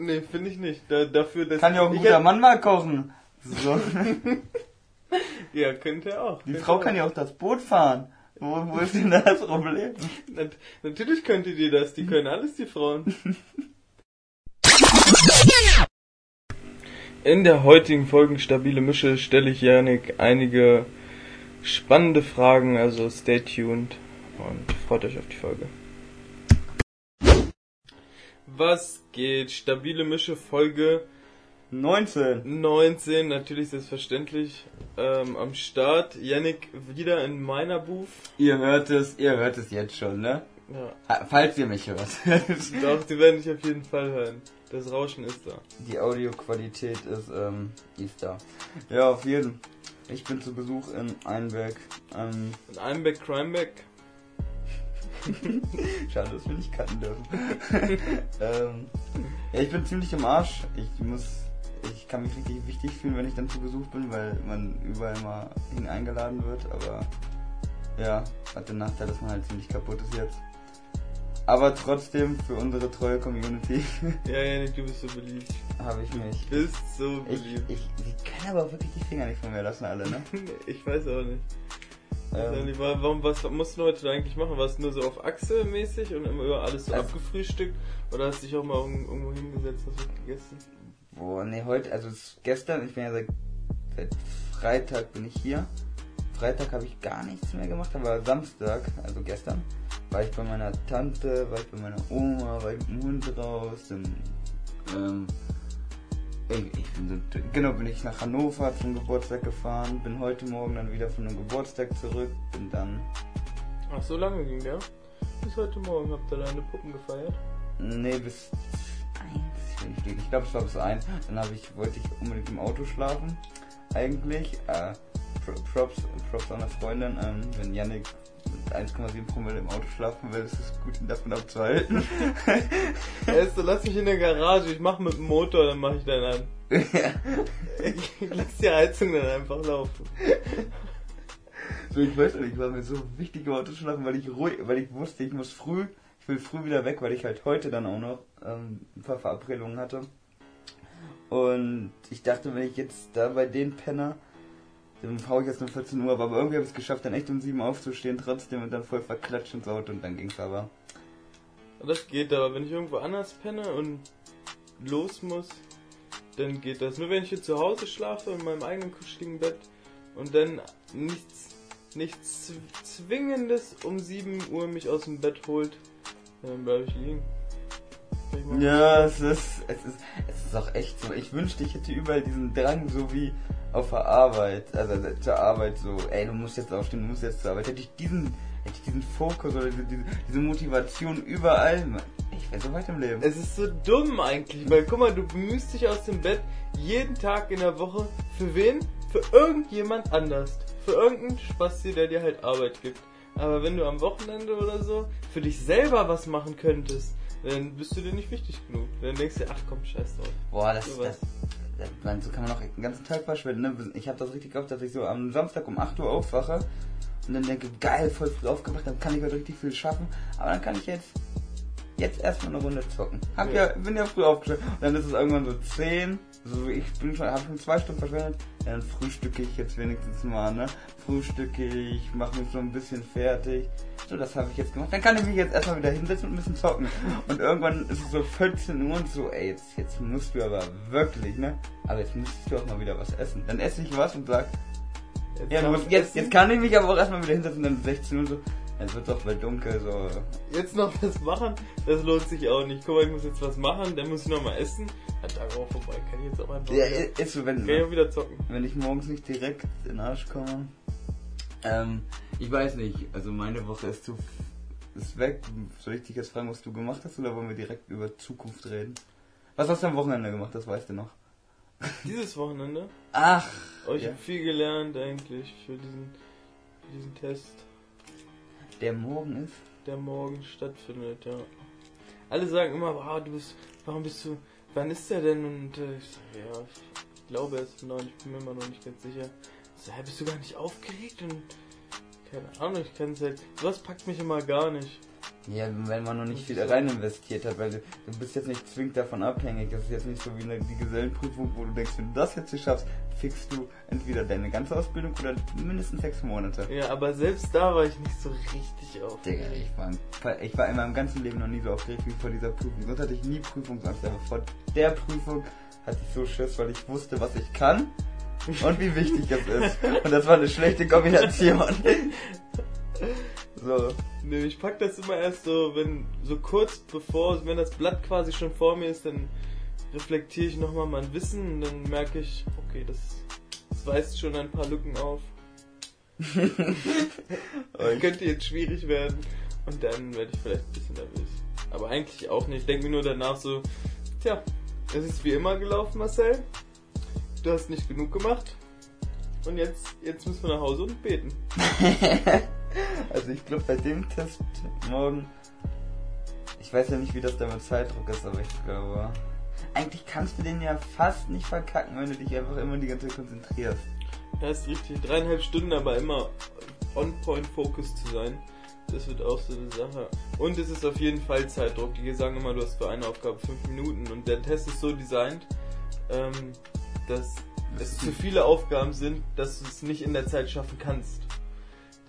Nee, finde ich nicht. Da, dafür, dass Kann ja auch ein guter hab- Mann mal kochen. So. Ja, könnte er auch. Die Frau er kann ja auch das Boot fahren. Wo, wo ist denn das Problem? Nat natürlich könnte die das. Die können alles, die Frauen. In der heutigen Folge Stabile Mische stelle ich Janik einige spannende Fragen, also stay tuned und freut euch auf die Folge. Was geht? Stabile Mische Folge 19. 19, natürlich selbstverständlich ähm, am Start. Yannick wieder in meiner Booth. Ihr hört es, ihr hört es jetzt schon, ne? Ja, Falls ihr mich hört. doch, die werden dich auf jeden Fall hören. Das Rauschen ist da. Die Audioqualität ist, ähm, ist da. Ja, auf jeden. Ich bin zu Besuch in Einberg. Ähm, In Einbeck, Crimeback. schade, dass wir nicht cutten dürfen. ähm, ja, ich bin ziemlich im Arsch. Ich muss, ich kann mich richtig wichtig fühlen, wenn ich dann zu Besuch bin, weil man überall mal hin eingeladen wird. Aber ja, hat den Nachteil, dass man halt ziemlich kaputt ist jetzt. Aber trotzdem für unsere treue Community Ja, Yannick, du bist so beliebt. habe ich mich. Du bist so Ich, beliebt. ich, die können aber wirklich die Finger nicht von mir lassen, alle, ne? Ich weiß auch nicht. Ähm, warum, was musst du heute eigentlich machen? Warst du nur so auf Achse mäßig und immer über alles so Also- abgefrühstückt? Oder hast du dich auch mal irgend- irgendwo hingesetzt, hast was gegessen? Boah, nee, heute, also gestern, ich bin ja seit, seit Freitag bin ich hier. Freitag habe ich gar nichts mehr gemacht, aber Samstag, also gestern, war ich bei meiner Tante, war ich bei meiner Oma, war ich mit dem Hund raus, dann, ähm, ich, ich bin so, genau, bin ich nach Hannover zum Geburtstag gefahren, bin heute Morgen dann wieder von einem Geburtstag zurück, bin dann, Ach, so lange ging der? Bis heute Morgen habt ihr deine Puppen gefeiert? nee, bis eins, wenn ich liege. Ich glaube, es war bis eins. Dann habe ich, wollte ich unbedingt im Auto schlafen. Eigentlich. Äh, Pro- Props, Props an eine Freundin. Ähm, wenn Yannick mit 1,7 Promille im Auto schlafen will, ist es gut, ihn davon abzuhalten. Erst so, lass mich in der Garage, ich mach mit dem Motor, dann mach ich dann an. Ich lass die Heizung dann einfach laufen. so, ich weiß nicht, war mir so wichtig im Auto schlafen, weil ich ruhig, weil ich wusste, ich muss früh, ich will früh wieder weg, weil ich halt heute dann auch noch ähm, ein paar Verabredungen hatte. Und ich dachte, wenn ich jetzt da bei den Penner, dann hau ich jetzt nur 14 Uhr, ab. aber irgendwie habe ich es geschafft, dann echt um 7 aufzustehen trotzdem und dann voll verklatscht ins Auto und dann ging's aber. Das geht aber, wenn ich irgendwo anders penne und los muss, dann geht das. Nur wenn ich hier zu Hause schlafe, in meinem eigenen kuscheligen Bett und dann nichts, nichts zw- Zwingendes um 7 Uhr mich aus dem Bett holt, dann bleibe ich liegen. Ich. Ja, es ist, es ist, es ist auch echt so. Ich wünschte, ich hätte überall diesen Drang, so wie auf der Arbeit, also zur Arbeit so, ey, du musst jetzt aufstehen, du musst jetzt zur Arbeit. Hätte ich diesen, hätte ich diesen Fokus oder diese, diese, diese Motivation überall, ich wäre so weit im Leben. Es ist so dumm eigentlich, weil guck mal, du bemühst dich aus dem Bett jeden Tag in der Woche. Für wen? Für irgendjemand anders. Für irgendeinen Spasti, der dir halt Arbeit gibt. Aber wenn du am Wochenende oder so für dich selber was machen könntest, dann bist du dir nicht wichtig genug. Dann denkst du dir, ach komm, scheiß drauf. Boah, das, Sowas. das, man, so kann man auch den ganzen Tag verschwenden. Ne? Ich habe das richtig oft, dass ich so am Samstag um 8 Uhr aufwache und dann denke, geil, voll früh aufgewacht, dann kann ich heute richtig viel schaffen. Aber dann kann ich jetzt jetzt erstmal eine Runde zocken. Hab ja. Ja. bin ja früh aufgestanden. Dann ist es irgendwann so 10. So, ich bin schon, hab schon zwei Stunden verschwendet. Dann frühstücke ich jetzt wenigstens mal, ne? Frühstücke ich, mache mich so ein bisschen fertig. So, das habe ich jetzt gemacht. Dann kann ich mich jetzt erstmal wieder hinsetzen und ein bisschen zocken. Und irgendwann ist es so 14 Uhr und so, ey, jetzt, jetzt musst du aber wirklich, ne? Aber jetzt müsstest du auch mal wieder was essen. Dann esse ich was und sag, ja, du musst, jetzt, jetzt kann ich mich aber auch erstmal wieder hinsetzen, dann 16 Uhr so. Dann wird doch bald dunkel, so. Jetzt noch was machen, das lohnt sich auch nicht. Guck mal, ich muss jetzt was machen, dann muss ich noch mal essen. Ja, Tag auch vorbei, kann ich jetzt auch einfach Ja, wieder, ist so, wenn, kann ich auch wieder zocken. wenn ich morgens nicht direkt in den Arsch komme. Ähm, ich weiß nicht, also meine Woche ist zu ist weg. Soll ich dich jetzt fragen, was du gemacht hast oder wollen wir direkt über Zukunft reden? Was hast du am Wochenende gemacht, das weißt du noch. Dieses Wochenende Ach, Oh, ich Ja. habe viel gelernt eigentlich für diesen, für diesen Test, der morgen ist. der morgen stattfindet, ja. Alle sagen immer, wow, du bist, warum bist du, wann ist der denn? Und äh, ich sage, ja, ich glaube es ist neun, ich bin mir immer noch nicht ganz sicher. Ich sag, hä, bist du gar nicht aufgeregt? Und keine Ahnung, ich kann es halt, sowas packt mich immer gar nicht. Ja, wenn man noch nicht viel rein investiert hat, weil du, du bist jetzt nicht zwingend davon abhängig. Das ist jetzt nicht so wie eine, die Gesellenprüfung, wo du denkst, wenn du das jetzt nicht schaffst, fixst du entweder deine ganze Ausbildung oder mindestens sechs Monate. Ja, aber selbst da war ich nicht so richtig auf. Digga, ich war, ich war in meinem ganzen Leben noch nie so aufgeregt wie vor dieser Prüfung. Sonst hatte ich nie Prüfungsangst, aber vor der Prüfung hatte ich so Schiss, weil ich wusste, was ich kann und wie wichtig es ist. Und das war eine schlechte Kombination. So. Nö, ich pack das immer erst so, wenn, so kurz bevor, wenn das Blatt quasi schon vor mir ist, dann reflektiere ich nochmal mein Wissen und dann merke ich, okay, das, das weist schon ein paar Lücken auf. das könnte jetzt schwierig werden und dann werde ich vielleicht ein bisschen nervös. Aber eigentlich auch nicht. Ich denke mir nur danach so, tja, es ist wie immer gelaufen, Marcel. Du hast nicht genug gemacht. Und jetzt, jetzt müssen wir nach Hause und beten. also ich glaube bei dem Test morgen, ich weiß ja nicht, wie das da mit Zeitdruck ist, aber ich glaube, eigentlich kannst du den ja fast nicht verkacken, wenn du dich einfach immer die ganze Zeit konzentrierst. Ja, ist richtig. Dreieinhalb Stunden, aber immer on-point-focus zu sein. Das wird auch so eine Sache. Und es ist auf jeden Fall Zeitdruck. Die sagen immer, du hast für eine Aufgabe fünf Minuten. Und der Test ist so designt, ähm, dass es zu viele Aufgaben sind, dass du es nicht in der Zeit schaffen kannst.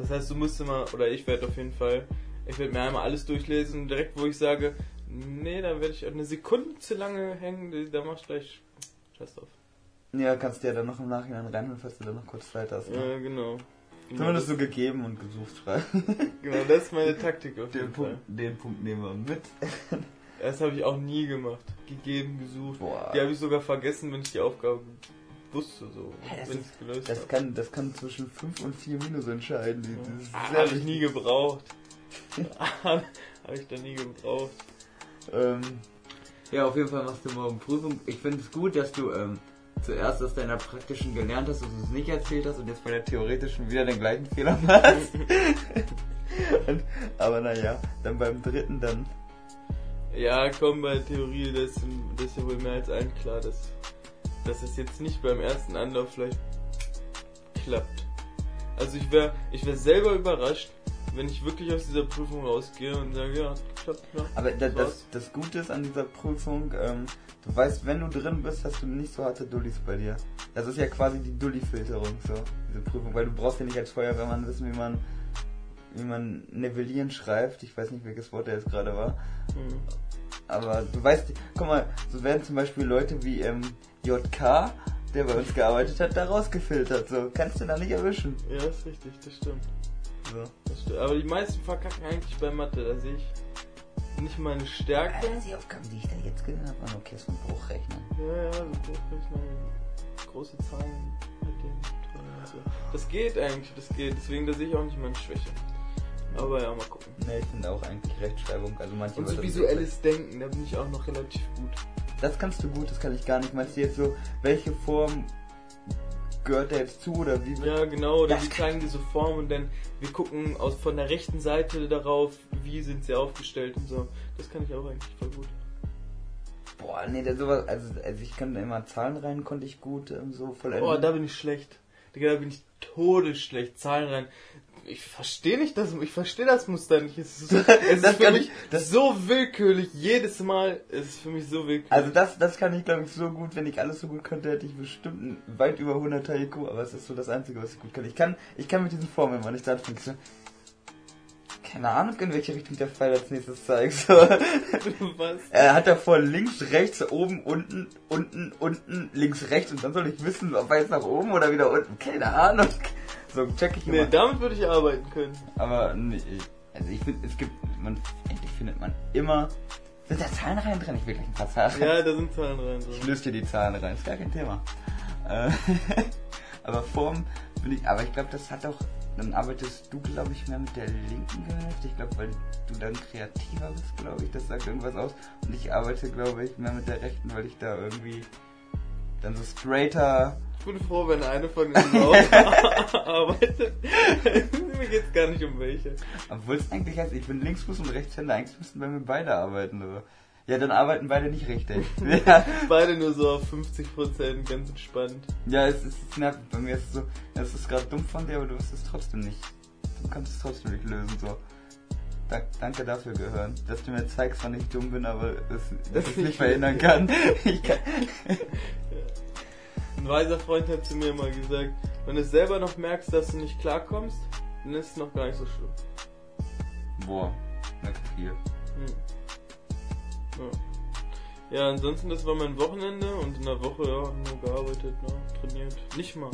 Das heißt, du musst immer, oder ich werde auf jeden Fall, ich werde mir einmal alles durchlesen, direkt wo ich sage, nee, da werde ich eine Sekunde zu lange hängen, da machst du gleich Scheiß drauf. Ja, kannst du ja dann noch im Nachhinein reinholen, falls du dann noch kurz Zeit hast. Ne? Ja, genau. Zumindest so gegeben und gesucht frei. genau, das ist meine Taktik auf den jeden Punkt, Fall. Den Punkt nehmen wir mit. Das habe ich auch nie gemacht. Gegeben, gesucht. Boah. Die habe ich sogar vergessen, wenn ich die Aufgabe wusste so, ja, wenn ich gelöst das kann, das kann zwischen 5 und 4 Minus entscheiden. Das ah, habe ich nie gebraucht. habe ich da nie gebraucht. Ähm, ja, auf jeden Fall machst du morgen Prüfung. Ich finde es gut, dass du ähm, zuerst aus deiner praktischen gelernt hast, dass du es nicht erzählt hast und jetzt bei der theoretischen wieder den gleichen Fehler machst. und, aber naja, dann beim dritten dann. Ja, komm, bei Theorie, das, das ist ja wohl mehr als allen klar, dass dass es jetzt nicht beim ersten Anlauf vielleicht klappt. Also ich wäre ich wär selber überrascht, wenn ich wirklich aus dieser Prüfung rausgehe und sage, ja, klappt. Ja, Aber das, das, das, Gute ist an dieser Prüfung, ähm, du weißt, wenn du drin bist, hast du nicht so harte Dullis bei dir. Das ist ja quasi die Dulli-Filterung, so, diese Prüfung, weil du brauchst ja nicht als Feuerwehrmann wissen, wie man wie man nivellieren schreibt. Ich weiß nicht, welches Wort der jetzt gerade war. Mhm. Aber du weißt, guck mal, so werden zum Beispiel Leute wie ähm, JK, der bei uns gearbeitet hat, da rausgefiltert. So, kannst du da nicht erwischen. Ja, ist richtig, das stimmt. So. Das stimmt. Aber die meisten verkacken eigentlich bei Mathe, da sehe ich nicht meine Stärke. Alter, die Aufgaben, die ich da jetzt gelernt habe, waren okay, so ein Bruchrechnen. Ja, ja, so Bruchrechnen, große Zahlen mit dem. Das geht eigentlich, das geht. Deswegen, da sehe ich auch nicht meine Schwäche. Aber ja, mal gucken. Ne, ich finde auch eigentlich Rechtschreibung, also manche Und so visuelles Denken, da bin ich auch noch relativ gut. Das kannst du gut, das kann ich gar nicht. Meinst du jetzt so, welche Form gehört da jetzt zu oder wie? Ja, genau, oder die zeigen diese Form und dann wir gucken aus von der rechten Seite darauf, wie sind sie aufgestellt und so. Das kann ich auch eigentlich voll gut. Boah, nee, da sowas, also, also ich kann immer Zahlen rein, konnte ich gut ähm, so vollenden. Oh, da bin ich schlecht. Digga, da bin ich todesschlecht. Zahlen rein ich verstehe nicht das, ich verstehe das Muster nicht. Es ist, so, es ist für mich das so willkürlich. Jedes Mal ist es für mich so willkürlich. Also das, das kann ich glaube ich so gut. Wenn ich alles so gut könnte, hätte ich bestimmt weit über 100 IQ. Aber es ist so das Einzige, was ich gut kann. Ich kann, ich kann mit diesen Formeln, wenn ich da anfange, so, keine Ahnung, in welche Richtung der Pfeil als nächstes zeigt. So. Was? Er hat davor links, rechts, oben, unten, unten, unten, links, rechts und dann soll ich wissen, ob er jetzt nach oben oder wieder unten. Keine Ahnung. So check ich immer. Nee, damit würde ich arbeiten können. Aber nee, also ich finde, es gibt, man, endlich findet man immer. Sind da Zahlenreihen drin? Ich will gleich ein paar Zahlen Ja, da sind Zahlenreihen drin. Ich löse dir die Zahlen rein, ist gar kein Thema. Äh, aber Form bin ich, aber ich glaube, das hat auch, dann arbeitest du, glaube ich, mehr mit der linken Hälfte. Ich glaube, weil du dann kreativer bist, glaube ich, das sagt irgendwas aus. Und ich arbeite, glaube ich, mehr mit der rechten, weil ich da irgendwie dann so straighter ich bin froh, wenn eine von ihnen auch arbeitet. mir geht's gar nicht um welche. Obwohl es eigentlich heißt, ich bin Linksfuß und Rechtshänder, eigentlich müssten wir beide arbeiten. Oder? Ja, dann arbeiten beide nicht richtig. ja. Beide nur so auf 50%, ganz entspannt. Ja, es ist, es nervt. Bei mir ist es so, es ist gerade dumm von dir, aber du wirst es trotzdem nicht. Du kannst es trotzdem nicht lösen, so. Da, danke dafür gehören, dass du mir zeigst, wann ich dumm bin, aber es, dass ich nicht verhindern kann. Ich kann. Ein weiser Freund hat zu mir mal gesagt, wenn du selber noch merkst, dass du nicht klarkommst, dann ist es noch gar nicht so schlimm. Boah, merkt viel. Hm. Ja. ja, ansonsten, das war mein Wochenende und in der Woche, ja, nur gearbeitet, ne, trainiert. Nicht mal,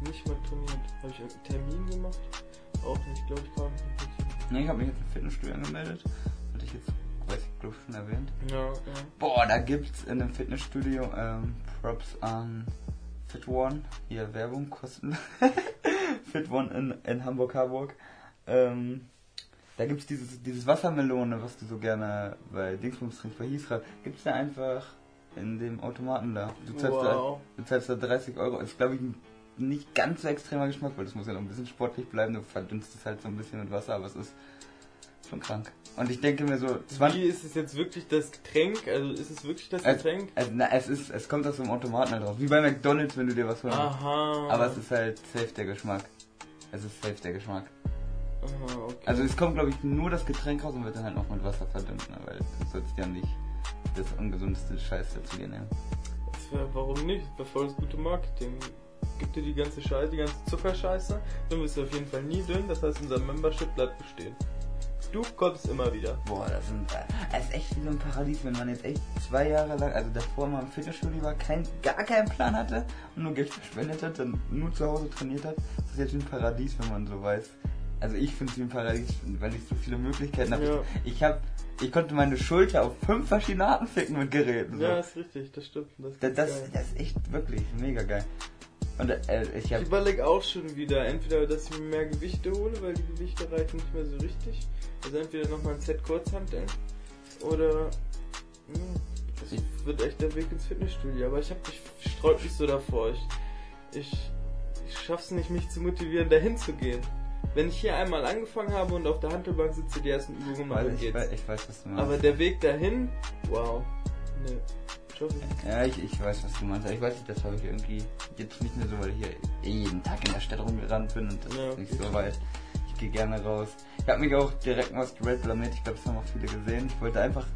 nicht mal trainiert. Habe ich einen Termin gemacht? Auch nicht, glaube ich, kam nicht. Ne, ich habe mich jetzt im Fitnessstudio angemeldet. Hatte ich jetzt, weiß ich, glaube schon erwähnt. Ja, ja. Boah, da gibt's in dem Fitnessstudio ähm, Props an Fit One. Hier Werbung, Kosten. Fit One in, in Hamburg-Harburg. Ähm, da gibt's dieses, dieses Wassermelone, was du so gerne bei Dingsbums trinkst, bei Hiesrad. Gibt's da einfach in dem Automaten da. Du zahlst, Wow. da, du zahlst da 30 Euro. Ist, glaube ich, ein nicht ganz so extremer Geschmack, weil das muss ja noch ein bisschen sportlich bleiben. Du verdünnst es halt so ein bisschen mit Wasser, aber es ist schon krank. Und ich denke mir so, 20, Wie ist es jetzt wirklich das Getränk? Also ist es wirklich das Getränk? es, na, es ist, es kommt aus dem Automaten halt drauf. Wie bei McDonalds, wenn du dir was holst. Aha. Aber es ist halt safe der Geschmack. Es ist safe der Geschmack. Aha, okay. Also es kommt, glaube ich, nur das Getränk raus und wird dann halt noch mit Wasser verdünnt, ne? weil du sollst ja nicht das ungesundeste Scheiß dazu dir nehmen. Wär, warum nicht? Das voll das gute Marketing. Gib dir die ganze Scheiße, die ganze Zuckerscheiße, dann wirst du auf jeden Fall nie dünn, das heißt unser Membership bleibt bestehen. Du kommst immer wieder. Boah, das, sind, das ist echt wie so ein Paradies, wenn man jetzt echt zwei Jahre lang, also davor mal im Fitnessstudio war, kein, gar keinen Plan hatte und nur Geld verschwendet hat, dann nur zu Hause trainiert hat. Das ist jetzt wie ein Paradies, wenn man so weiß. Also ich finde es wie ein Paradies, weil ich so viele Möglichkeiten habe. Ja. Ich, ich hab, ich konnte meine Schulter auf fünf verschiedene Arten ficken mit Geräten. So. Ja, ist richtig, das stimmt. Das, das, das, das ist echt wirklich mega geil. Und äh, ich habe Ich überlege auch schon wieder, entweder, dass ich mir mehr Gewichte hole, weil die Gewichte reichen nicht mehr so richtig. Also entweder nochmal ein Set Kurzhanteln oder hm, das wird echt der Weg ins Fitnessstudio. Aber ich hab ich sträub mich so davor. Ich, ich, ich schaff's nicht, mich zu motivieren, dahin zu gehen. Wenn ich hier einmal angefangen habe und auf der Handelbank sitze, die ersten Übungen dann ich, geht's. weiß, ich weiß, was du meinst. Aber der Weg dahin, wow. Nicht. Ja, ich, ich weiß, was du meinst. Ich weiß nicht, das habe ich irgendwie jetzt nicht mehr so, weil ich hier eh jeden Tag in der Stadt rumgerannt bin und das Ja, ist nicht so weit. Ich gehe gerne raus. Ich habe mich auch direkt mal straight blamiert. Ich glaube, das haben auch viele gesehen. Ich wollte einfach,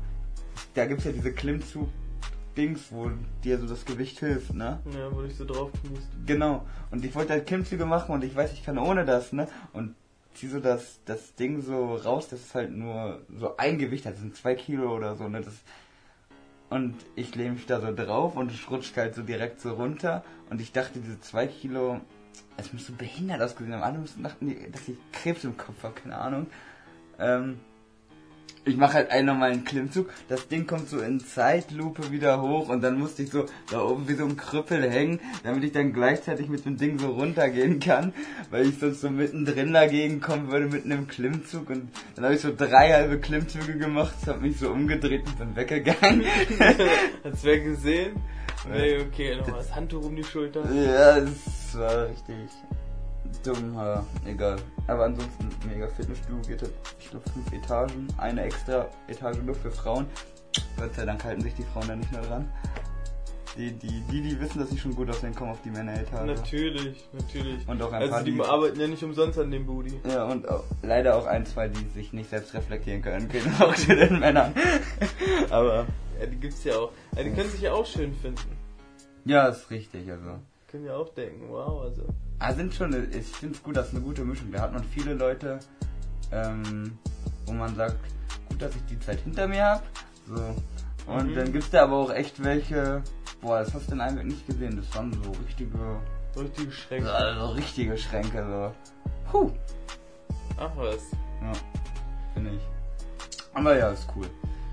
da gibt's ja diese Klimmzug-Dings, wo dir so das Gewicht hilft, ne? Ja, wo ich so drauf kniest. Genau. Und ich wollte halt Klimmzüge machen und ich weiß, ich kann ohne das, ne? Und zieh so das, das Ding so raus, das ist halt nur so ein Gewicht, das sind zwei Kilo oder so, ne? Das, und ich lehne mich da so drauf und es rutscht halt so direkt so runter. Und ich dachte, diese zwei Kilo, es muss so behindert ausgesehen haben. Alle müssen dachten, dass ich Krebs im Kopf habe, keine Ahnung. Ähm, ich mache halt einen normalen Klimmzug, das Ding kommt so in Zeitlupe wieder hoch und dann musste ich so da oben wie so ein Krüppel hängen, damit ich dann gleichzeitig mit dem Ding so runtergehen kann, weil ich sonst so mittendrin dagegen kommen würde mit einem Klimmzug und dann habe ich so drei halbe Klimmzüge gemacht, habe mich so umgedreht und bin weggegangen. Hat's wer gesehen? Nee, okay, nochmal das Handtuch um die Schulter. ja, es war richtig dumm, aber egal. Aber ansonsten mega Fitnessstudio geht halt, ich glaube, fünf Etagen, eine extra Etage nur für Frauen. Gott sei Dank halten sich die Frauen da nicht mehr dran. Die, die, die, die wissen, dass sie schon gut aussehen, kommen auf die Männeretage. Natürlich, natürlich. Und auch ein Also paar, die die, arbeiten ja nicht umsonst an dem Booty. ja, und auch, leider auch ein, zwei, die sich nicht selbst reflektieren können, gehen auch zu den Männern. Aber, Ja, die gibt's ja auch. Ja, die können sich ja auch schön finden. ja, ist richtig, also. Können ja auch denken, wow, also. Ah, sind schon, ich finde es gut, das ist eine gute Mischung. Da hat man viele Leute, ähm, wo man sagt, gut, dass ich die Zeit hinter mir habe. So. Und Mhm. dann gibt's da aber auch echt welche, boah, das hast du in einem nicht gesehen, das waren so richtige, Richtige Schränke. also richtige Schränke, so. Puh. Ach was. Ja, finde ich. Aber ja, ist cool.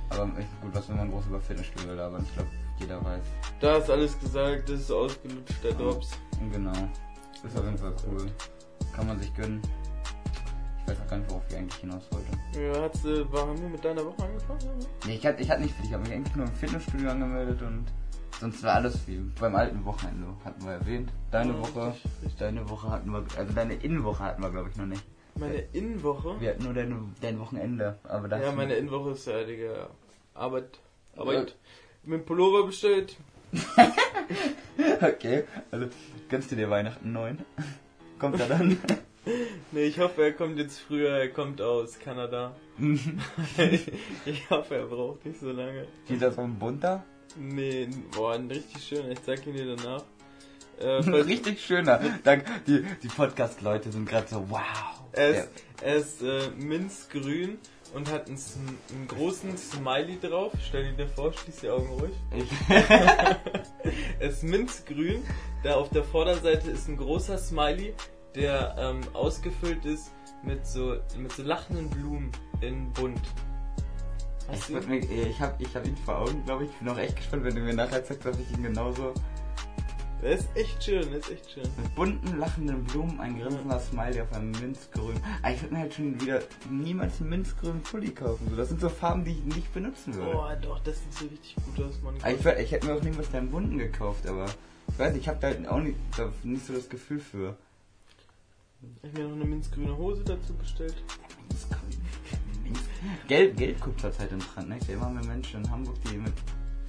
Aber gut, was wenn man groß über Fitnessstudio labern. Ich glaube, jeder weiß. Da ist alles gesagt, das ist ausgelutscht, der Drops. Und genau. Ist auf jeden Fall cool. Kann man sich gönnen. Ich weiß auch gar nicht, worauf ich eigentlich hinaus wollte. Ja, hat's, äh, war, haben wir mit deiner Woche angefangen? oder? Nee, ich hatte, ich hatte nicht viel. Ich habe mich eigentlich nur im Fitnessstudio angemeldet und sonst war alles wie beim alten Wochenende. Hatten wir erwähnt. Deine Ja, Woche, richtig, richtig. deine Woche hatten wir, also deine Innenwoche hatten wir glaube ich noch nicht. Meine Innenwoche? Wir hatten nur deine, dein Wochenende. Aber das Ja, meine Innenwoche ist ja, Digga, Arbeit. Arbeit. Mit Pullover bestellt. Okay, also gönnst du dir Weihnachten neun? Kommt er dann? Nee, ich hoffe, er kommt jetzt früher, er kommt aus Kanada. ich hoffe, er braucht nicht so lange. Geht das um bunter? Nee, boah, ein richtig schöner, ich zeig ihn dir danach. Äh, richtig schöner. Dank, die die Podcast-Leute sind gerade so, wow. Er ist, er ist äh, minzgrün und hat einen, einen, großen Smiley drauf. Stell dir vor, schließ die Augen ruhig. er ist minzgrün. Da auf der Vorderseite ist ein großer Smiley, der ähm, ausgefüllt ist mit so, mit so lachenden Blumen in bunt. Hast ich, ich habe ich hab ihn vor Augen, glaube ich. Ich bin auch echt gespannt, wenn du mir nachher sagst, dass ich ihn genauso der ist echt schön, der ist echt schön. Mit bunten, lachenden Blumen, ein grinsender Smiley auf einem Minzgrün. Aber ich würde mir halt schon wieder niemals einen minzgrünen Pulli kaufen. So, das sind so Farben, die ich nicht benutzen würde. Boah, doch, das sieht so richtig gut aus, Mann. Ich, ich, hätte mir auch niemals deinen bunten gekauft, aber ich weiß ich habe da halt auch nicht, da nicht so das Gefühl für. Ich habe mir noch eine minzgrüne Hose dazu bestellt. Minzgrün. Gelb, Gelb guckt zurzeit im Trend, ne? Ich sehe immer mehr Menschen in Hamburg, die mit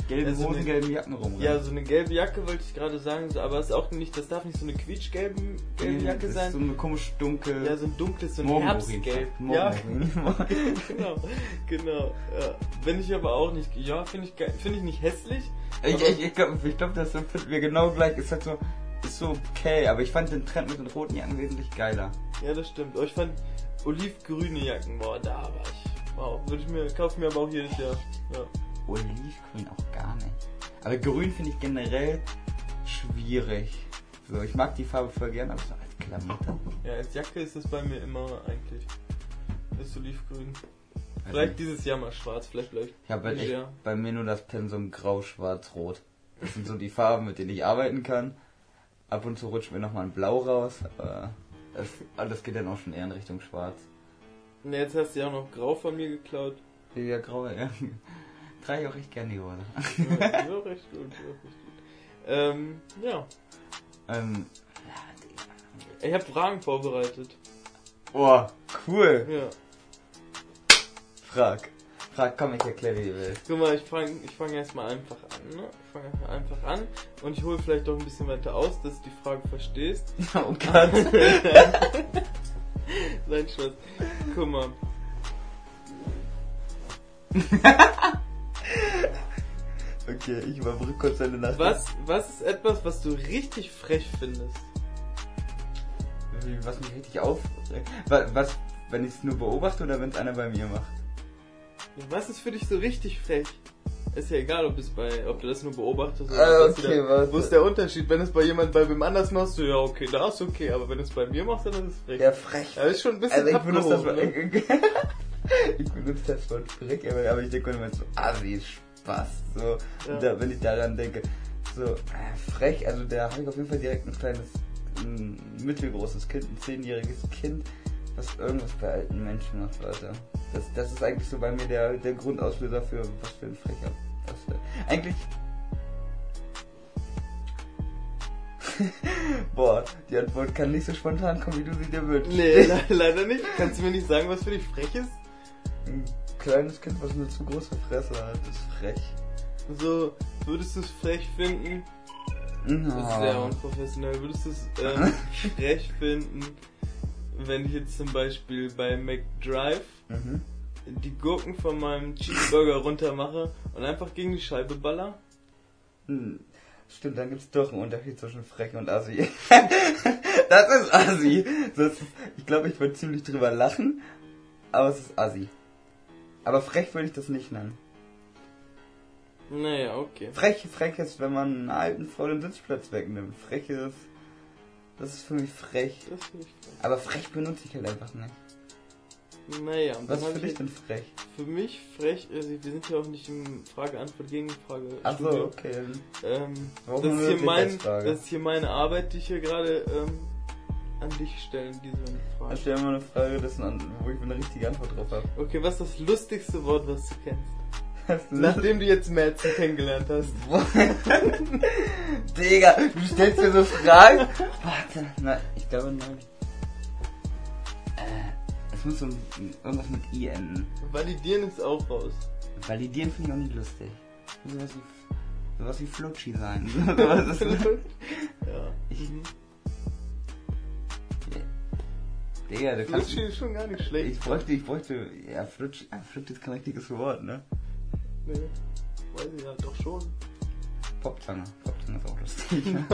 gelben also Hosen, eine, gelben Jacken rumrennen. Ja, so eine gelbe Jacke wollte ich gerade sagen, aber es ist auch nicht, das darf nicht so eine quietschgelbe gelbe nee, Jacke sein. so eine komisch dunkle. Ja, so ein dunkles, so ein Herbstgelb. Ja, genau, genau. Ja. Bin ich aber auch nicht. Ja, finde ich, finde ich nicht hässlich. Ich, ich, ich glaube, ich glaub, das finden wir genau gleich. Ist halt so, ist so okay, aber ich fand den Trend mit den roten Jacken wesentlich geiler. Ja, das stimmt. Aber ich fand olivgrüne Jacken, boah, da war ich. Wow, würde ich mir, kaufen mir aber auch jedes Jahr. Ja. Olivgrün auch gar nicht. Aber grün finde ich generell schwierig. So, ich mag die Farbe voll gern, aber so als Klamotte. Ja, als Jacke ist es bei mir immer eigentlich. Ist Olivgrün. Also vielleicht dieses Jahr mal schwarz, vielleicht vielleicht. Ich habe halt bei mir nur das Pensum grau, schwarz, rot. Das sind so die Farben, mit denen ich arbeiten kann. Ab und zu rutscht mir nochmal ein Blau raus, aber das, alles geht dann auch schon eher in Richtung schwarz. Ne, jetzt hast du ja auch noch grau von mir geklaut. Ja, grau, ja. Trage ich auch recht gerne die Hose. ja, so recht gut, so recht gut. Ähm, ja. Ähm, ich habe Fragen vorbereitet. Boah, cool. Ja. Frag. Frag, komm, ich erkläre, wie du willst. Guck mal, ich fange ich fang erstmal einfach an, ne? Ich fange einfach an und ich hole vielleicht auch ein bisschen weiter aus, dass du die Frage verstehst. Oh Gott. Nein, Spaß. Guck mal. Okay, ich überbrücke kurz deine Nacht. Was, was ist etwas, was du richtig frech findest? Was mich richtig auf... Was, wenn ich es nur beobachte oder wenn es einer bei mir macht? Was ist für dich so richtig frech? Ist ja egal, ob, bei, ob du das nur beobachtest oder ah, okay, wieder, Wo ist der Unterschied? Wenn es bei jemand bei wem anders machst, du ja okay, da ist okay, aber wenn es bei mir machst, dann ist es frech. Ja, frech. Ja, ist schon ein bisschen also ich benutze das ne? ich benutze das Wort frech, aber ich denke immer so, ah, wie Spaß. So, ja. da, wenn ich daran denke, so äh, frech, also da habe ich auf jeden Fall direkt ein kleines, ein mittelgroßes Kind, ein zehnjähriges Kind, was irgendwas bei alten Menschen macht, Leute. Das, das ist eigentlich so bei mir der, der Grundauslöser für was für ein Frecher. Was für, eigentlich. Boah, die Antwort kann nicht so spontan kommen, wie du sie dir wünschst. Nee, le leider nicht. Kannst du mir nicht sagen, was für dich frech ist? Ein kleines Kind, was eine zu große Fresse hat, ist frech. So, würdest du es frech finden? No. Das ist sehr unprofessionell. Würdest du es ähm, frech finden, wenn ich jetzt zum Beispiel bei McDrive mhm. die Gurken von meinem Cheeseburger runter mache und einfach gegen die Scheibe baller? Hm. Stimmt, dann gibt es doch einen Unterschied zwischen frech und assi. das ist assi. Das ist, ich glaube, ich würde ziemlich drüber lachen, aber es ist assi. Aber frech würde ich das nicht nennen. Naja, okay. Frech, frech ist, wenn man einen alten Frau den Sitzplatz wegnimmt. Frech ist. Das ist für mich frech. Das ich frech. Aber frech benutze ich halt einfach nicht. Naja, was ist für dich denn frech? Für mich frech, also wir sind ja auch nicht im Frage-Antwort Gegenfrage. Achso, okay. Ähm, das, ist hier mein, das ist hier meine Arbeit, die ich hier gerade ähm, an dich stellen, diese Frage. Ich stelle mal eine Frage, wo ich eine richtige Antwort drauf habe. Okay, was ist das lustigste Wort, was du kennst? Nachdem du jetzt Madsen kennengelernt hast. Digga, du stellst mir so Fragen. Warte, na, ich glaube nein. Äh, es muss so irgendwas mit I enden. Validieren ist auch raus. Validieren finde ich auch nicht lustig. Sowas wie, sowas wie Flutschi sein. ja. Ich, mhm. Digga, du kannst. Ist schon gar nicht schlecht. Ich bräuchte, ich bräuchte. Ja, Flutsch, ja, Flutsch ist kein richtiges Wort, ne? Nee, weiß ich ja doch schon. Popzange. Popzange ist auch lustig. ne?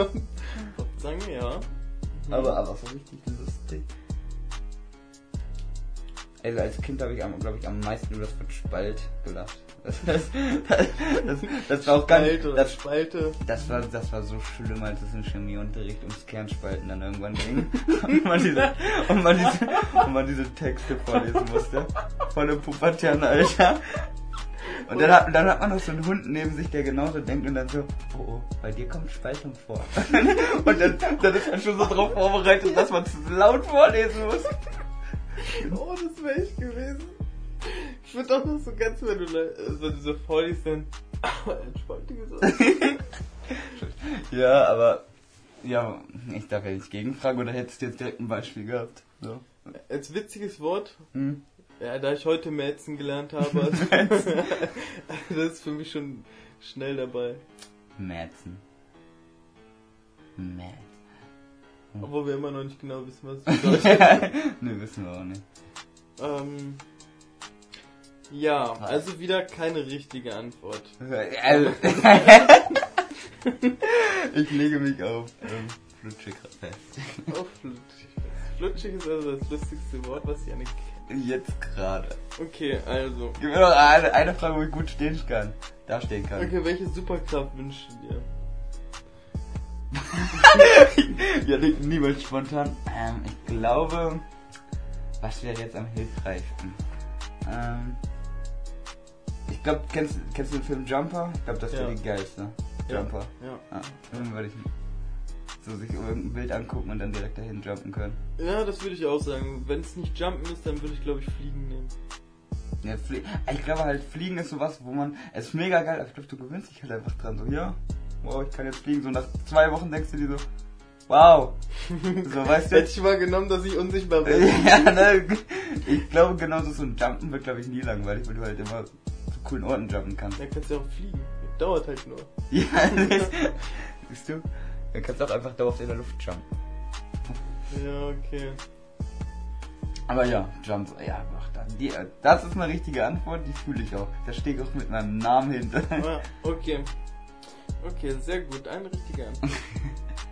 Popzange, ja. aber, aber so richtig lustig. Also als Kind habe ich, glaube ich, am meisten über das Spalt gelacht. Das, das, das, das, war auch ganz. Das, Spalte. das, war, das war so schlimm, als es im Chemieunterricht ums Kernspalten dann irgendwann ging. Und man diese, und man diese, und man diese Texte vorlesen musste. Einem pubertären Alter. Und dann hat, dann hat man noch so einen Hund neben sich, der genauso denkt und dann so, oh, oh bei dir kommt Spaltung vor. und dann, dann ist man schon so drauf vorbereitet, dass man es laut vorlesen muss. Oh, das wäre ich gewesen. Ich würde auch noch so ganz, wenn du, äh, wenn du so vorliest, dann. Spalte gesagt. Ja, aber, ja, ich darf ja nicht gegenfragen oder hättest du jetzt direkt ein Beispiel gehabt? So. Als witziges Wort, Hm? ja, da ich heute Mätzen gelernt habe, das ist für mich schon schnell dabei. Mätzen. Mätzen. Obwohl wir immer noch nicht genau wissen, was es bedeutet. ne, wissen wir auch nicht. ähm, ja, also wieder keine richtige Antwort. Also, ich lege mich auf ähm, Flutschig fest. Oh, flutschig. Flutschig ist also das lustigste Wort, was ich eine kenne. Jetzt gerade. Okay, also. Gib mir noch eine, eine Frage, wo ich gut stehen kann. Da stehen kann. Okay, welche Superkraft wünschst du dir? ja, nie- niemals spontan. Ähm, ich glaube, was wäre jetzt am hilfreichsten? Ähm, ich glaube, kennst, kennst du den Film Jumper? Ich glaube, das wäre Ja. die geilste. Jumper. Ja. Ja, dann würde ich so sich irgendein Bild angucken und dann direkt dahin jumpen können. Ja, das würde ich auch sagen. Wenn es nicht Jumpen ist, dann würde ich glaube ich Fliegen nehmen. Ja, flie ich glaube halt, Fliegen ist sowas, wo man, es ist mega geil, aber ich glaube, du gewöhnst dich halt einfach dran. So, ja, wow, ich kann jetzt fliegen. So nach zwei Wochen denkst du dir so, wow. So, weißt du? Hätte ich mal genommen, dass ich unsichtbar bin. ja, ne, ich glaube, genauso so ein Jumpen wird, glaube ich, nie langweilig, weil du halt immer zu coolen Orten jumpen kannst. Dann kannst du ja auch fliegen. Dauert halt nur. Ja, das, siehst du? Dann kannst du auch einfach dauerhaft in der Luft jumpen. Ja, okay. Aber ja, Jumps, ja, mach dann. Die, das ist eine richtige Antwort, die fühle ich auch. Da stehe ich auch mit meinem Namen hinter. Ah, okay. Okay, sehr gut. Eine richtige Antwort.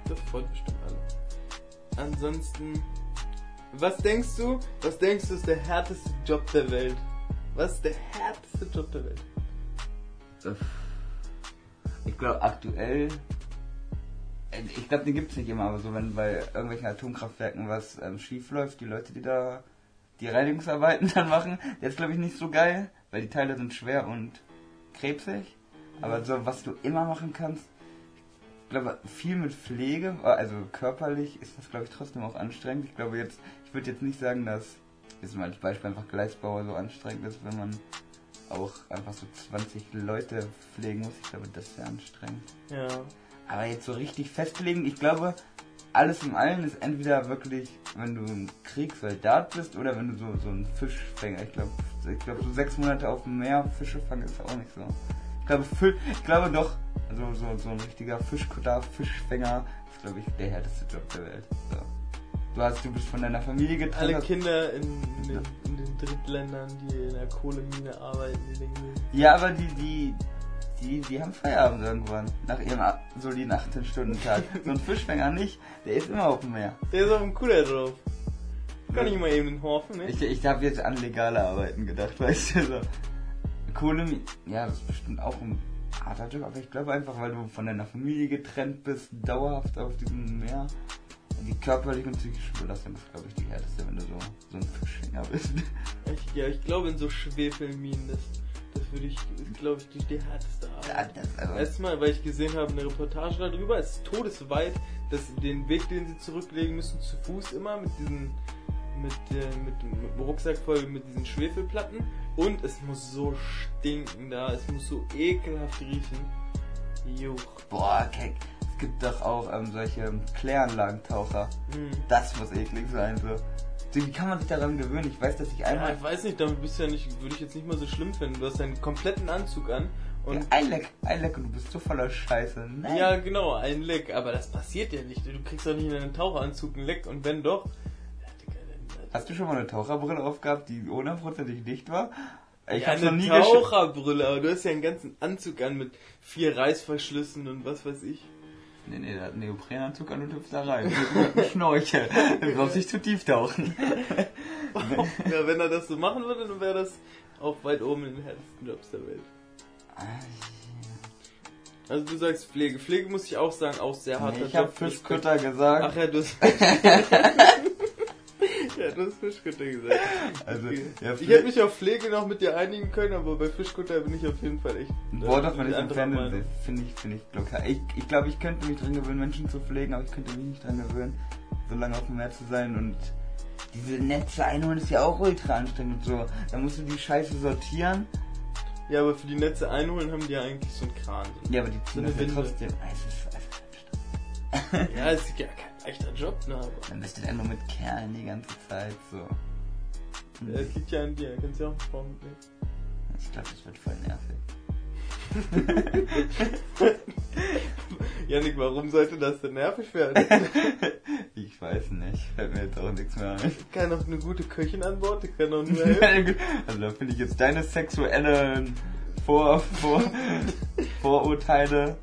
Das freut bestimmt alle. Ansonsten, was denkst du, was denkst du ist der härteste Job der Welt? Was ist der härteste Job der Welt? Ich glaube aktuell, äh, ich glaube den gibt's nicht immer, aber so wenn bei irgendwelchen Atomkraftwerken was ähm, schief läuft, die Leute, die da die Reinigungsarbeiten dann machen, der ist glaube ich nicht so geil, weil die Teile sind schwer und krebsig. Aber so was du immer machen kannst, ich glaube viel mit Pflege, also körperlich ist das glaube ich trotzdem auch anstrengend. Ich glaube jetzt, ich würde jetzt nicht sagen, dass jetzt mal als Beispiel einfach Gleisbauer so anstrengend ist, wenn man auch einfach so 20 Leute pflegen muss. Ich glaube, das ist sehr anstrengend. Ja. Aber jetzt so richtig festlegen, ich glaube, alles in allem ist entweder wirklich, wenn du ein Kriegssoldat bist oder wenn du so, so ein Fischfänger. Ich glaube, ich glaube, so sechs Monate auf dem Meer Fische fangen ist auch nicht so. Ich glaube, ich glaube doch, also so, so ein richtiger Fischkutter, Fischfänger ist, glaube ich, der härteste Job der Welt. So. Du hast, du bist von deiner Familie getrennt. Alle Kinder in, in, den, in den Drittländern, die in der Kohlemine arbeiten, die denken, Ja, aber die, die, die, die haben Feierabend irgendwann. Nach ihrem soliden 18-Stunden-Tag. so ein Fischfänger nicht. Der ist immer auf dem Meer. der ist auf dem Kuder drauf. Kann ich mal eben den Horfen, ne? Ich, ich habe jetzt an legale Arbeiten gedacht, weißt du, so. Kohle, ja, das ist bestimmt auch ein harter Job, aber ich glaube einfach, weil du von deiner Familie getrennt bist, dauerhaft auf diesem Meer. Die körperliche und psychische Belastung ist, glaube ich, die härteste, wenn du so, so ein Fischfänger bist. Ich, ja, ich glaube in so Schwefelminen, das, das würde ich, glaube ich, die, die härteste Ja, Arbeit. das, also, Erstmal, weil ich gesehen habe, eine Reportage darüber, es ist todesweit, dass den Weg, den sie zurücklegen müssen, zu Fuß immer mit diesen, mit, äh, mit, mit dem Rucksack voll mit diesen Schwefelplatten und es muss so stinken da, es muss so ekelhaft riechen. Juch. boah, Keck. Es gibt doch auch ähm, solche Kläranlagentaucher. Hm. Das muss eklig sein, so. Wie kann man sich daran gewöhnen? Ich weiß, dass ich Ja, einmal. ich weiß nicht, damit bist du ja nicht, würde ich jetzt nicht mal so schlimm finden. Du hast deinen kompletten Anzug an und Ja, ein Leck, ein Leck und du bist so voller Scheiße. Nein. Ja, genau, ein Leck, aber das passiert ja nicht. Du kriegst doch nicht in einen Taucheranzug ein Leck und wenn doch, ja, Digga, dann, Hast du schon mal eine Taucherbrille aufgehabt, die hundertprozentig dicht war? Ich ja, nie Taucherbrille, aber du hast ja einen ganzen Anzug an mit vier Reißverschlüssen und was weiß ich. Nee, nee, der hat einen Neoprenanzug an und hüpft da rein. Mit Schnorchel. Du brauchst nicht zu tief tauchen. ja, wenn er das so machen würde, dann wäre das auch weit oben in den härtesten Jobs der Welt. Ah, also du sagst Pflege. Pflege muss ich auch sagen, auch sehr hart. Nee, ich habe Fischkutter gesagt. Ach ja, du. ja, du hast Fischkutter gesagt. Also, ja, ich hätte mich auf Pflege noch mit dir einigen können, aber bei Fischkutter bin ich auf jeden Fall echt... Ein Wort, das man nicht entfernen finde ich, finde ich locker. Ich, ich glaube, ich könnte mich dran gewöhnen, Menschen zu pflegen, aber ich könnte mich nicht dran gewöhnen, so lange auf dem Meer zu sein und diese Netze einholen ist ja auch ultra anstrengend so. Da musst du die Scheiße sortieren ja, aber für die Netze einholen haben die ja eigentlich so einen Kran. So ja, aber die ziehen so das ja trotzdem. Also, ja, es ist ja kein leichter Job, ne? Aber. Dann bist du dann nur mit Kerlen die ganze Zeit so. Ja, es liegt ja an dir, kannst du ja auch eine Frau mitnehmen. Ich glaube, das wird voll nervig. Janik, warum sollte das denn nervig werden? ich weiß nicht, fällt mir jetzt auch nichts mehr ein. Ich kann noch eine gute Köchin an Bord, ich kann noch nur helfen. also da finde ich jetzt deine sexuellen Vor, Vor, Vorurteile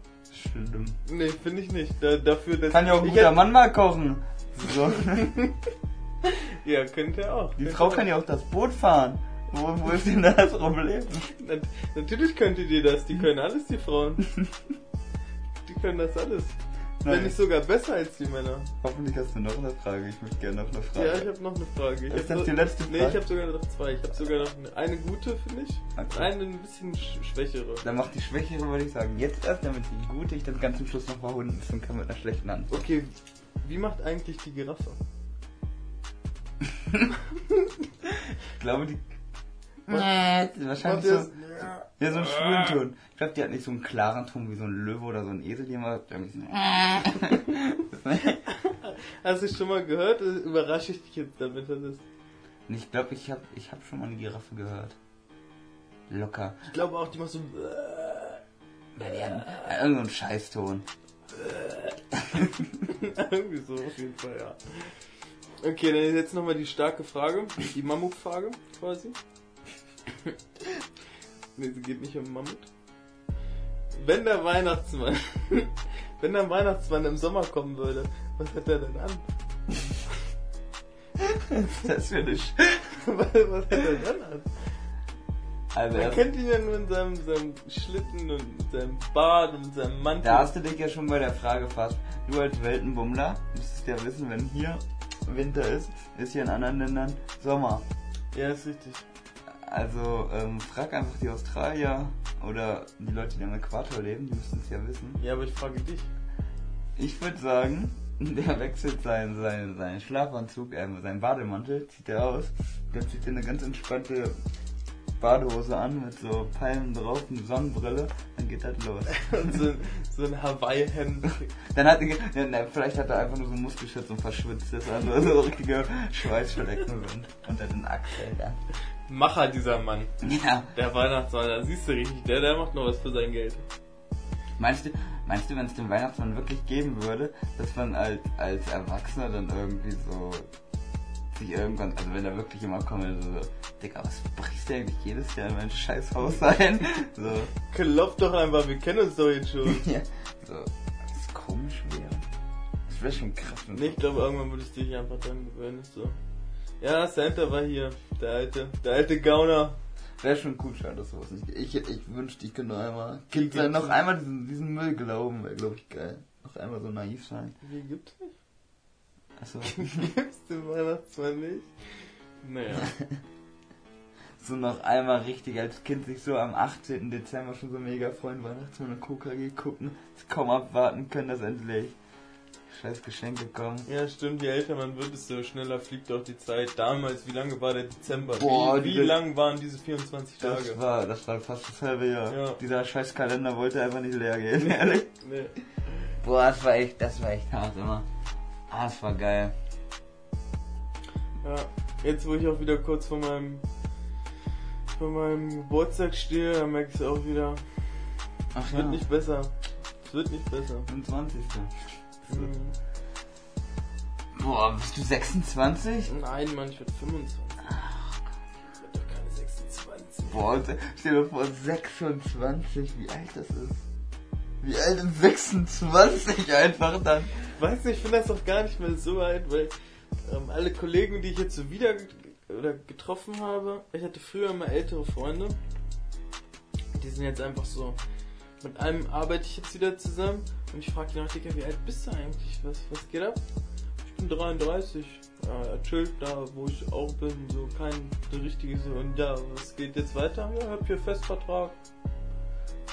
schlimm. Nee, finde ich nicht. Da, dafür, dass kann ja auch ein guter Mann mal kochen. So. ja, könnte er auch. Die Frau auch. kann ja auch das Boot fahren. Wo, wo ist denn das Problem? Natürlich könnt ihr das, die können alles, die Frauen. Die können das alles. Nein. Wenn nicht sogar besser als die Männer. Hoffentlich hast du noch eine Frage. Ich möchte gerne noch eine Frage. Ja, ich habe noch eine Frage. Ich ist das so, die letzte Frage? Nee, ich habe sogar noch zwei. Ich habe sogar noch eine, eine gute, finde ich. Okay. Eine ein bisschen schwächere. Dann mach die schwächere, würde ich sagen. Jetzt erst, damit die gute ich dann ganz zum Schluss noch verhunden ist und kann mit einer schlechten Antwort. Okay, wie macht eigentlich die Giraffe? ich glaube, die Nee, wahrscheinlich so, ja, so ein schwulen Ton. Ich glaube, die hat nicht so einen klaren Ton wie so ein Löwe oder so ein Esel, die immer Hast du schon mal gehört? Überrasche ich dich jetzt damit, was ist? Ich glaube, ich habe ich hab schon mal eine Giraffe gehört. Locker. Ich glaube auch, die macht so. Ja, die ja, irgendeinen Scheißton. Irgendwie so, auf jeden Fall, ja. Okay, dann jetzt nochmal die starke Frage, die Mammutfrage quasi nee, sie geht nicht um Mammut. Wenn der Weihnachtsmann, wenn der Weihnachtsmann im Sommer kommen würde, was hat er denn an? das für eine was, was hat er dann an? Also Man kennt ihn ja nur in seinem, seinem Schlitten und seinem Bart und seinem Mantel. Da hast du dich ja schon bei der Frage fast. Du als Weltenbummler müsstest ja wissen, wenn hier Winter ist, ist hier in anderen Ländern Sommer. Ja, ist richtig. Also ähm, frag einfach die Australier oder die Leute, die am Äquator leben, die müssen es ja wissen. Ja, aber ich frage dich. Ich würde sagen, der wechselt seinen, seinen, seinen Schlafanzug, äh, seinen Bademantel, zieht er aus, dann zieht er eine ganz entspannte Badehose an mit so Palmen drauf, eine Sonnenbrille, dann geht das los. und so, so ein Hawaii-Hemd. dann hat er, ja, vielleicht hat er einfach nur so ein Muskelschutz und verschwitzt das andere, so richtige Schweißflecken sind unter den Achseln. Macher, dieser Mann. Ja. Der Weihnachtsmann, da siehst du richtig, der, der macht noch was für sein Geld. Meinst du, meinst du, wenn es den Weihnachtsmann wirklich geben würde, dass man als, als Erwachsener dann irgendwie so sich irgendwann, also wenn er wirklich immer kommt, so, Digga, was brichst du eigentlich jedes Jahr in mein scheiß Haus ein? So. Klopf doch einfach, wir kennen uns doch jetzt schon. ja. So, das ist komisch wäre. Das wäre schon krass. Nee, ich glaube, irgendwann würdest du dich einfach dran gewöhnen, so. Ja, Santa war hier, der alte, der alte Gauner. Wäre schon cool, schade, dass sowas nicht Ich, ich wünschte, ich könnte noch einmal, kind sein, noch einmal diesen, diesen Müll glauben, wäre glaube ich geil. Noch einmal so naiv sein. Wie gibt's nicht? Achso. gibt's den Weihnachtsmann nicht? Naja. so noch einmal richtig als Kind sich so am 18. Dezember schon so mega freuen, Weihnachtsmann und KKG gucken, kaum abwarten können, dass endlich scheiß Geschenke kommen. Ja, stimmt, je älter man wird, desto schneller fliegt auch die Zeit. Damals, wie lange war der Dezember? Boah, wie, wie lang waren diese 24 Tage? Das war, das war fast das halbe Jahr. Ja. Dieser scheiß Kalender wollte einfach nicht leer gehen, ehrlich. nee. Boah, das war echt, das war echt hart immer. Ah, das war geil. Ja, jetzt wo ich auch wieder kurz vor meinem vor meinem Geburtstag stehe, dann merke ich es auch wieder. Ach es ja. wird nicht besser. Es wird nicht besser. Am 20. Mhm. Boah, bist du 26? Nein, Mann, ich werde 25. Ich werde doch keine 26. Boah, stell dir vor, 26, wie alt das ist. Wie alt ist 26 einfach dann? Weiß nicht, ich finde das doch gar nicht mehr so alt, weil ähm, alle Kollegen, die ich jetzt so wieder oder getroffen habe, ich hatte früher immer ältere Freunde, die sind jetzt einfach so. Mit einem arbeite ich jetzt wieder zusammen und ich frage ihn auch, Digga, wie alt bist du eigentlich? Was, was geht ab? Ich bin 33. Ja, er chillt da, wo ich auch bin, so kein so richtiges so. Und ja, was geht jetzt weiter? Ja, hab hier Festvertrag.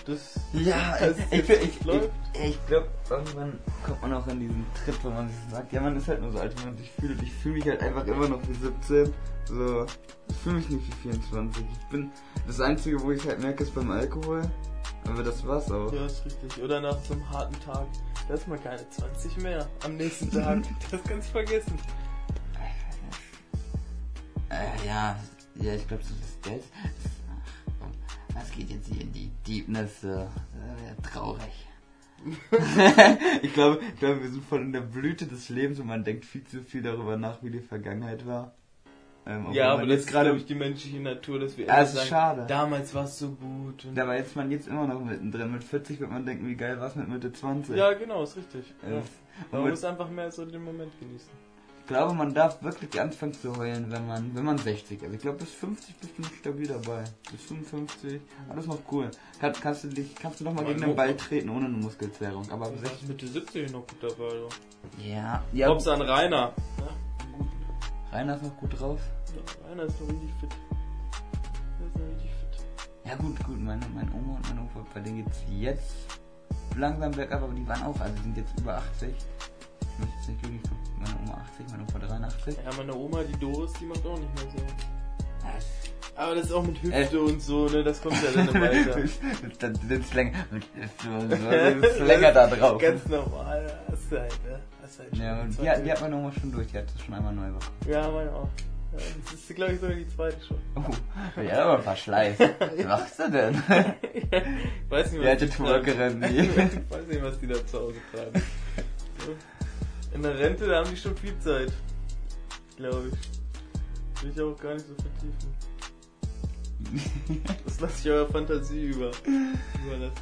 Das Ja, das ich, ich, ich, ich, läuft. ich glaube, irgendwann kommt man auch in diesen Trip, wo man sich sagt, ja, man ist halt nur so alt, wie man sich fühlt. Und ich fühle mich halt einfach immer noch wie 17. So, ich fühle mich nicht wie 24. Ich bin, das Einzige, wo ich halt merke, ist beim Alkohol. Aber das war's auch. Ja, ist richtig. Oder nach so einem harten Tag. Da ist mal keine 20 mehr am nächsten Tag. das kannst du vergessen. Äh, ja, ja, ich glaube, so das Geld. Das geht jetzt hier in die Deepness. So. Das wäre traurig. ich glaube, ich glaube, wir sind voll in der Blüte des Lebens und man denkt viel zu viel darüber nach, wie die Vergangenheit war. Ähm, Ja, aber jetzt ist, glaube ich, die menschliche Natur, dass wir ist sagen, schade. damals war es so gut. Und Da war jetzt man jetzt immer noch mittendrin. Mit 40 wird man denken, wie geil war es mit Mitte 20. ja, genau, ist richtig. Ja. Man muss einfach mehr so den Moment genießen. ich glaube, man darf wirklich anfangen zu heulen, wenn man, wenn man 60 ist. Ich glaube, bis 50 bist du stabil dabei. Bis 55, alles noch cool. Kann, kannst du dich, kannst du noch mal gegen den. Ball treten ohne eine Muskelzerrung. Aber ab Das 60. ist Mitte 70 noch gut dabei. So. Ja, ja. Hops an Rainer. Ja, Rainer ist noch gut drauf. ja, Rainer ist noch richtig fit. Der ist noch richtig fit. Ja gut, gut, meine, meine Oma und mein Opa, bei denen geht's jetzt langsam bergab, aber die waren auch, also sind jetzt über 80. Ich möchte jetzt nicht lügen, ich glaub, meine Oma 80, mein Opa 83. Ja, meine Oma, die Doris, die macht auch nicht mehr so. Das Aber das ist auch mit Hüfte Äh. und so, ne? Das kommt ja dann im Alter. das ist länger, das ist länger da drauf. Ganz normal, hast du halt, ne? Hast halt schon Ja, und 20. die, die hat meine Oma schon durch, die hat das schon einmal neu bekommen. Ja, meine auch. Ja, das ist, glaube ich, sogar die zweite schon. Oh, ja, aber Verschleiß. Was machst du denn? Ich weiß nicht, Die alte die Twerkerin, die. Ich weiß nicht, was die da zu Hause treiben. In der Rente, da haben die schon viel Zeit. Glaube ich. Will ich auch gar nicht so vertiefen. Das lasse ich eurer Fantasie über, überlassen.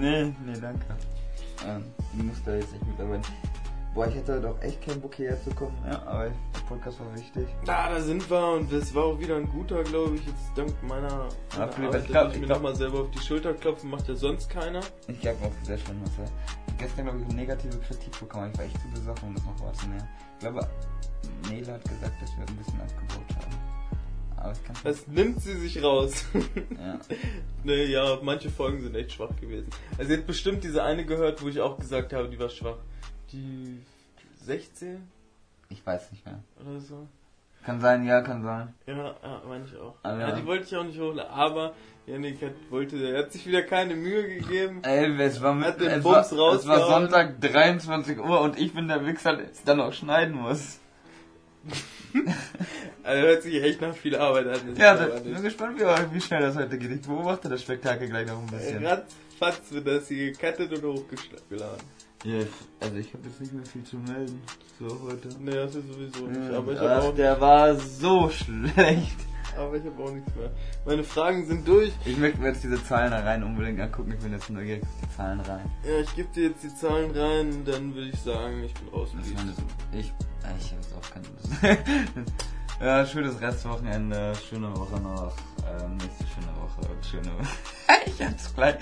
Nee, nee, danke. Ähm, ich muss da jetzt nicht mitarbeiten. Boah, ich hätte doch echt keinen Bock hierher zu kommen. Ja, aber der Podcast war wichtig. Na, da sind wir und das war auch wieder ein guter, glaube ich. Jetzt dank meiner, meiner Philipp, Arbeit, ich glaub- ich mir nochmal selber auf die Schulter klopfen, macht ja sonst keiner. Ich glaube auch sehr schön, was er. Gestern, glaube ich, eine negative Kritik bekommen. Ich war echt zu besoffen, um das noch wahrzunehmen. Ich glaube, Nele hat gesagt, dass wir ein bisschen abgebaut haben. Aber ich kann Das nimmt sie sich raus. Ja. nee, ja, manche Folgen sind echt schwach gewesen. Also ihr habt bestimmt diese eine gehört, wo ich auch gesagt habe, die war schwach. Die 16 Ich weiß nicht mehr. oder so. Kann sein, ja, kann sein. Ja, ja meine ich auch. Ah, ja. ja. die wollte ich auch nicht hochladen, aber Janik hat, wollte, er hat sich wieder keine Mühe gegeben. Ey, es war, mit, es war, es war. Sonntag 23 Uhr und ich bin der Wichser, der es dann auch schneiden muss. Also hört sich echt nach viel Arbeit an. Ja, da, bin gespannt, wie, wie schnell das heute geht. Ich beobachte das Spektakel gleich noch ein bisschen. Ratzfatz wird das hier gecuttet und hochgeladen. Ja, also ich habe jetzt nicht mehr viel zu melden. So heute. Nee, das ist sowieso nicht. Ja, Aber ich ach, auch, der war so schlecht. aber ich hab auch nichts mehr. Meine Fragen sind durch. Ich möchte mir jetzt diese Zahlen da rein unbedingt angucken. Ich bin jetzt neugierig auf die Zahlen rein. Ja, ich gebe dir jetzt die Zahlen rein, dann würde ich sagen, ich bin raus. Das das, ich, äh, ich habe jetzt auch keine Lust. ja, schönes Restwochenende, schöne Woche noch, ähm, nächste schöne Woche und schöne, ich hab's gleich.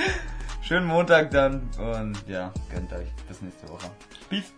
Schönen Montag dann und ja, gönnt euch. Bis nächste Woche. Peace.